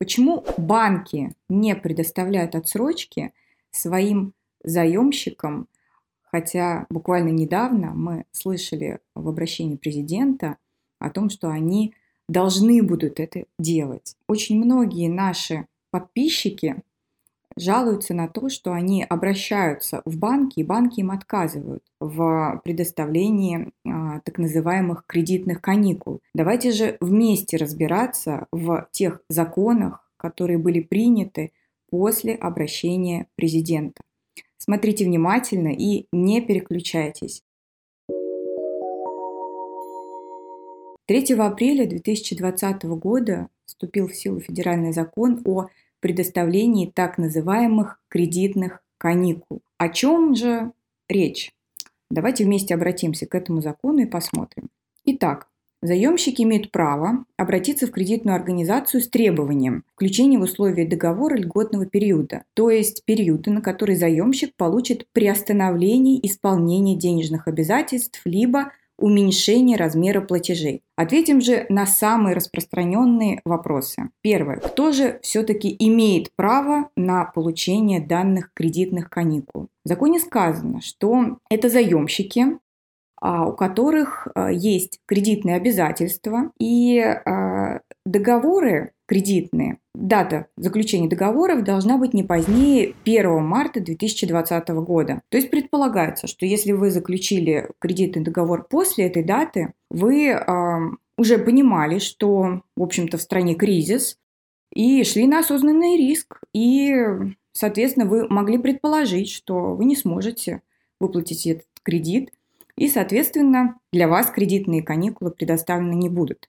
Почему банки не предоставляют отсрочки своим заемщикам, хотя буквально недавно мы слышали в обращении президента о том, что они должны будут это делать. Очень многие наши подписчики жалуются на то, что они обращаются в банки, и банки им отказывают в предоставлении а, так называемых кредитных каникул. Давайте же вместе разбираться в тех законах, которые были приняты после обращения президента. Смотрите внимательно и не переключайтесь. 3 апреля 2020 года вступил в силу федеральный закон о предоставлении так называемых кредитных каникул. О чем же речь? Давайте вместе обратимся к этому закону и посмотрим. Итак, заемщики имеют право обратиться в кредитную организацию с требованием включения в условия договора льготного периода, то есть периода, на который заемщик получит приостановление исполнения денежных обязательств либо уменьшение размера платежей. Ответим же на самые распространенные вопросы. Первое. Кто же все-таки имеет право на получение данных кредитных каникул? В законе сказано, что это заемщики, а, у которых а, есть кредитные обязательства и а, договоры кредитные. Дата заключения договоров должна быть не позднее 1 марта 2020 года. То есть предполагается, что если вы заключили кредитный договор после этой даты, вы э, уже понимали, что, в общем-то, в стране кризис, и шли на осознанный риск. И, соответственно, вы могли предположить, что вы не сможете выплатить этот кредит, и, соответственно, для вас кредитные каникулы предоставлены не будут.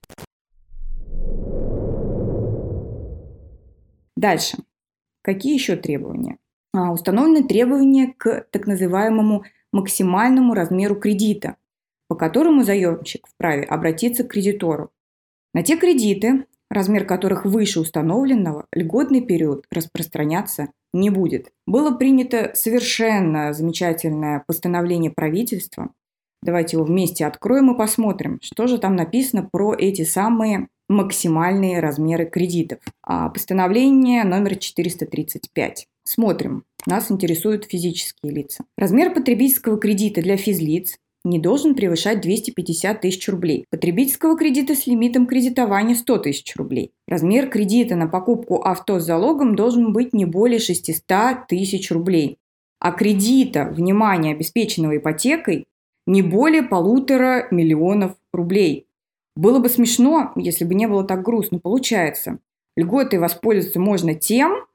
Дальше. Какие еще требования? А, установлены требования к так называемому максимальному размеру кредита, по которому заемщик вправе обратиться к кредитору. На те кредиты, размер которых выше установленного, льготный период распространяться не будет. Было принято совершенно замечательное постановление правительства. Давайте его вместе откроем и посмотрим, что же там написано про эти самые максимальные размеры кредитов. А постановление номер 435. Смотрим. Нас интересуют физические лица. Размер потребительского кредита для физлиц не должен превышать 250 тысяч рублей. Потребительского кредита с лимитом кредитования 100 тысяч рублей. Размер кредита на покупку авто с залогом должен быть не более 600 тысяч рублей. А кредита, внимание, обеспеченного ипотекой, не более полутора миллионов рублей. Было бы смешно, если бы не было так грустно. Получается, льготой воспользоваться можно тем,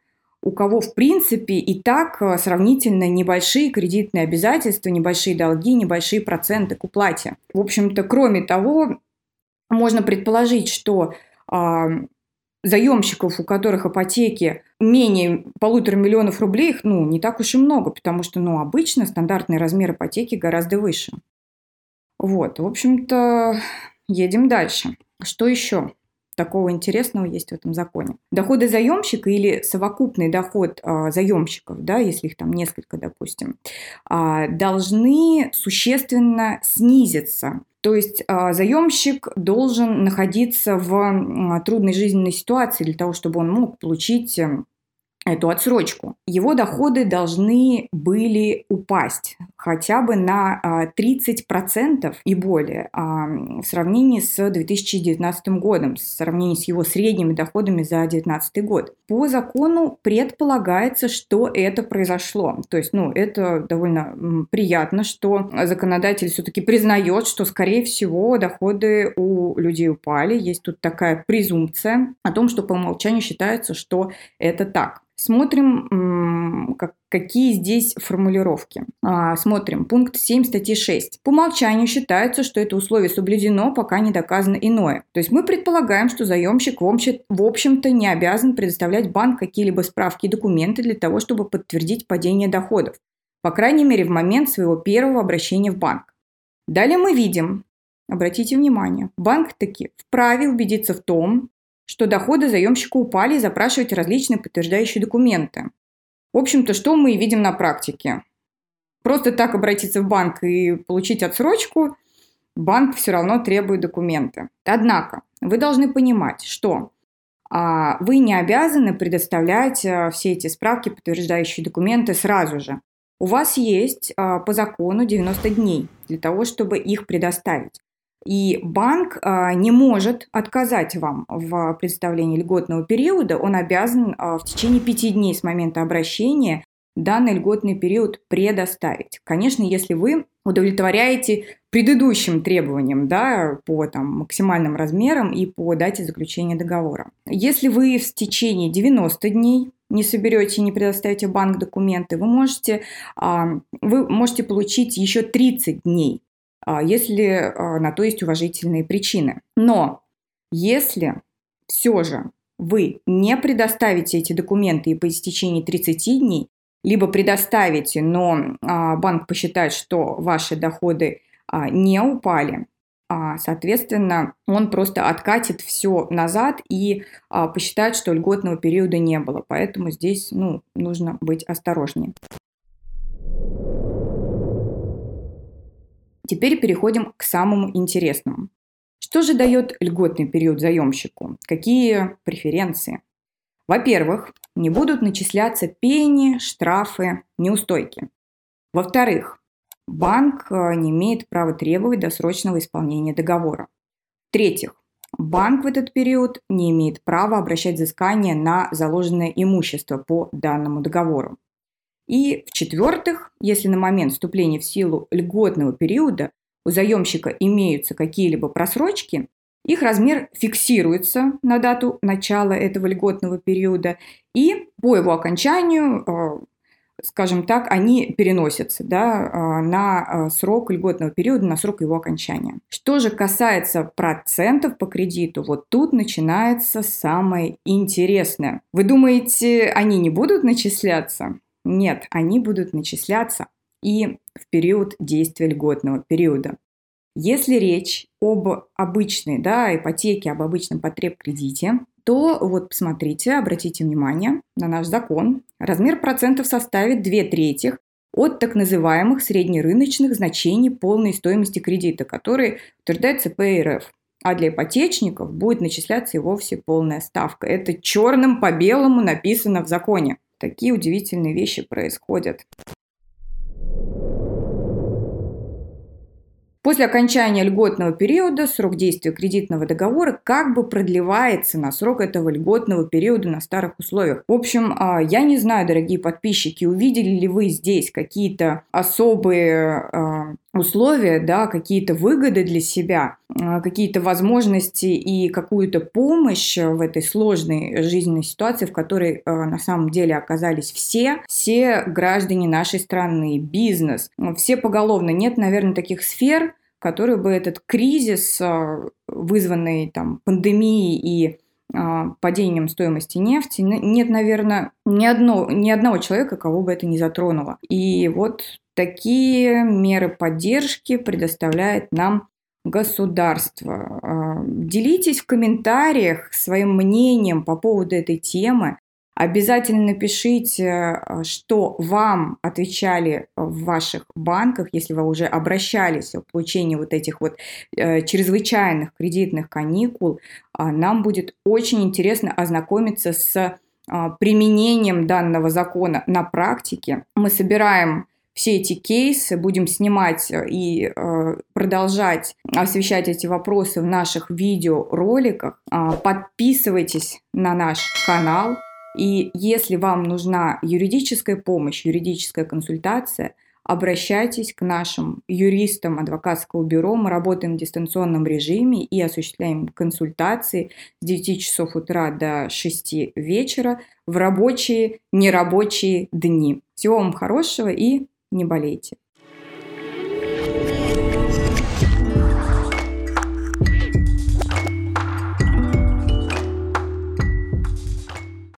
у кого, в принципе, и так э, сравнительно небольшие кредитные обязательства, небольшие долги, небольшие проценты к уплате. В общем-то, кроме того, можно предположить, что э, заемщиков, у которых ипотеки менее полутора миллионов рублей, их ну, не так уж и много, потому что ну, обычно стандартный размер ипотеки гораздо выше. Вот, в общем-то, Едем дальше. Что еще? такого интересного есть в этом законе. Доходы заемщика или совокупный доход а, заемщиков, да, если их там несколько, допустим, а, должны существенно снизиться. То есть а, заемщик должен находиться в трудной жизненной ситуации для того, чтобы он мог получить эм, эту отсрочку. Его доходы должны были упасть хотя бы на 30% а, и более а, в сравнении с 2019 годом, в сравнении с его средними доходами за 2019 год. По закону предполагается, что это произошло. То есть, ну, это довольно приятно, что законодатель все-таки признает, что, скорее всего, доходы у людей упали. Есть тут такая презумпция о том, что по умолчанию считается, что это так. Смотрим, как, какие здесь формулировки. А, смотрим. Пункт 7 статьи 6. По умолчанию считается, что это условие соблюдено, пока не доказано иное. То есть мы предполагаем, что заемщик в общем-то не обязан предоставлять банк какие-либо справки и документы для того, чтобы подтвердить падение доходов. По крайней мере, в момент своего первого обращения в банк. Далее мы видим, обратите внимание, банк таки вправе убедиться в том, что доходы заемщика упали и запрашивать различные подтверждающие документы. В общем-то, что мы видим на практике? Просто так обратиться в банк и получить отсрочку, банк все равно требует документы. Однако, вы должны понимать, что а вы не обязаны предоставлять э, все эти справки, подтверждающие документы сразу же. У вас есть э, по закону 90 дней для того, чтобы их предоставить. И банк э, не может отказать вам в предоставлении льготного периода. Он обязан в течение пяти дней с момента обращения данный льготный период предоставить. Конечно, если вы удовлетворяете предыдущим требованиям да, по там, максимальным размерам и по дате заключения договора. Если вы в течение 90 дней не соберете и не предоставите банк документы, вы можете, а, вы можете получить еще 30 дней, а, если а, на то есть уважительные причины. Но если все же вы не предоставите эти документы и по истечении 30 дней, либо предоставите, но а, банк посчитает, что ваши доходы а, не упали, а, соответственно, он просто откатит все назад и посчитает, что льготного периода не было. Поэтому здесь ну, нужно быть осторожнее. Теперь переходим к самому интересному. Что же дает льготный период заемщику? Какие преференции? Во-первых, не будут начисляться пени, штрафы, неустойки. Во-вторых, банк э, не имеет права требовать досрочного исполнения договора. В-третьих, банк в этот период не имеет права обращать взыскание на заложенное имущество по данному договору. И в-четвертых, если на момент вступления в силу льготного периода у заемщика имеются какие-либо просрочки, их размер фиксируется на дату начала этого льготного периода, и по его окончанию, э, скажем так, они переносятся да, э, на э, срок льготного периода, на срок его окончания. Что же касается процентов по кредиту, вот тут начинается самое интересное. Вы думаете, они не будут начисляться? Нет, они будут начисляться и в период действия льготного периода. Если речь об обычной да, ипотеке, об обычном потреб-кредите, то вот посмотрите, обратите внимание на наш закон. Размер процентов составит 2 трети от так называемых среднерыночных значений полной стоимости кредита, который утверждает ЦП. А для ипотечников будет начисляться и вовсе полная ставка. Это черным по белому написано в законе. Такие удивительные вещи происходят. После окончания льготного периода срок действия кредитного договора как бы продлевается на срок этого льготного периода на старых условиях. В общем, а, я не знаю, дорогие подписчики, увидели ли вы здесь какие-то особые а, условия, да, какие-то выгоды для себя, а, какие-то возможности и какую-то помощь в этой сложной жизненной ситуации, в которой на самом деле оказались все, все граждане нашей страны, бизнес, все поголовно. Нет, наверное, таких сфер, который бы этот кризис, а, вызванный там, пандемией и а, падением стоимости нефти, нет, наверное, ни, одно, ни одного человека, кого бы это не затронуло. И вот такие меры поддержки предоставляет нам государство. А, делитесь в комментариях своим мнением по поводу этой темы. Обязательно напишите, э, что вам отвечали в ваших банках, если вы уже обращались о получении вот этих вот э, чрезвычайных кредитных каникул. А нам будет очень интересно ознакомиться с а, применением данного закона на практике. Мы собираем все эти кейсы, будем снимать и э, продолжать освещать эти вопросы в наших видеороликах. Э, подписывайтесь на наш канал, и если вам нужна юридическая помощь, юридическая консультация, обращайтесь к нашим юристам адвокатского бюро. Мы работаем в дистанционном режиме и осуществляем консультации с 9 часов утра до 6 вечера в рабочие, нерабочие дни. Всего вам хорошего и не болейте.